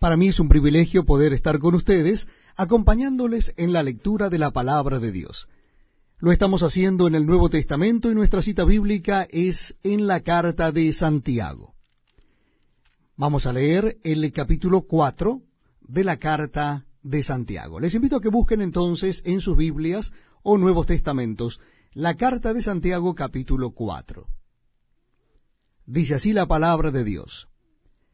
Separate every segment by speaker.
Speaker 1: Para mí es un privilegio poder estar con ustedes acompañándoles en la lectura de la palabra de Dios. Lo estamos haciendo en el Nuevo Testamento y nuestra cita bíblica es en la carta de Santiago. Vamos a leer el capítulo 4 de la carta de Santiago. Les invito a que busquen entonces en sus Biblias o Nuevos Testamentos la carta de Santiago capítulo 4. Dice así la palabra de Dios.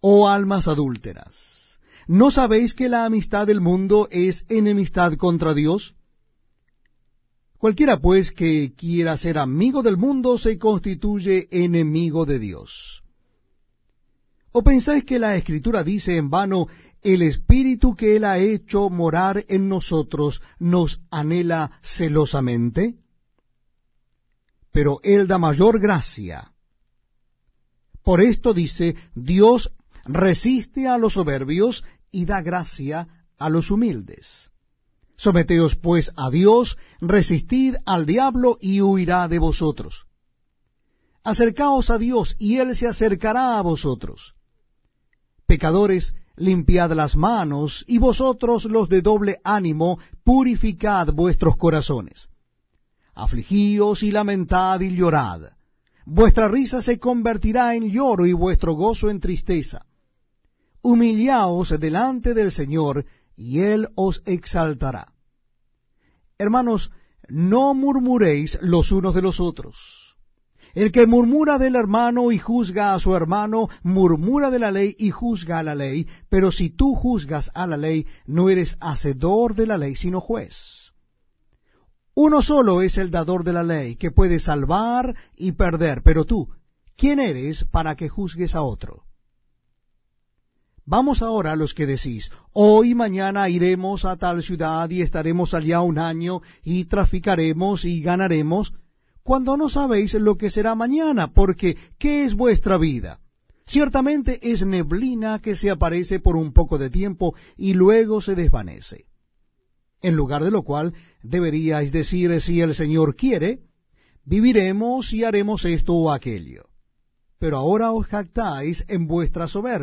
Speaker 1: Oh almas adúlteras, ¿no sabéis que la amistad del mundo es enemistad contra Dios? Cualquiera pues que quiera ser amigo del mundo se constituye enemigo de Dios. ¿O pensáis que la Escritura dice en vano, el Espíritu que Él ha hecho morar en nosotros nos anhela celosamente? Pero Él da mayor gracia. Por esto dice, Dios resiste a los soberbios y da gracia a los humildes. Someteos pues a Dios, resistid al diablo y huirá de vosotros. Acercaos a Dios y Él se acercará a vosotros. Pecadores, limpiad las manos, y vosotros los de doble ánimo, purificad vuestros corazones. Afligíos y lamentad y llorad. Vuestra risa se convertirá en lloro y vuestro gozo en tristeza humillaos delante del Señor, y Él os exaltará. Hermanos, no murmuréis los unos de los otros. El que murmura del hermano y juzga a su hermano, murmura de la ley y juzga a la ley, pero si tú juzgas a la ley, no eres hacedor de la ley, sino juez. Uno solo es el dador de la ley, que puede salvar y perder, pero tú, ¿quién eres para que juzgues a otro? Vamos ahora a los que decís, hoy mañana iremos a tal ciudad y estaremos allá un año y traficaremos y ganaremos, cuando no sabéis lo que será mañana, porque ¿qué es vuestra vida? Ciertamente es neblina que se aparece por un poco de tiempo y luego se desvanece. En lugar de lo cual deberíais decir, si el Señor quiere, viviremos y haremos esto o aquello. Pero ahora os jactáis en vuestra soberbia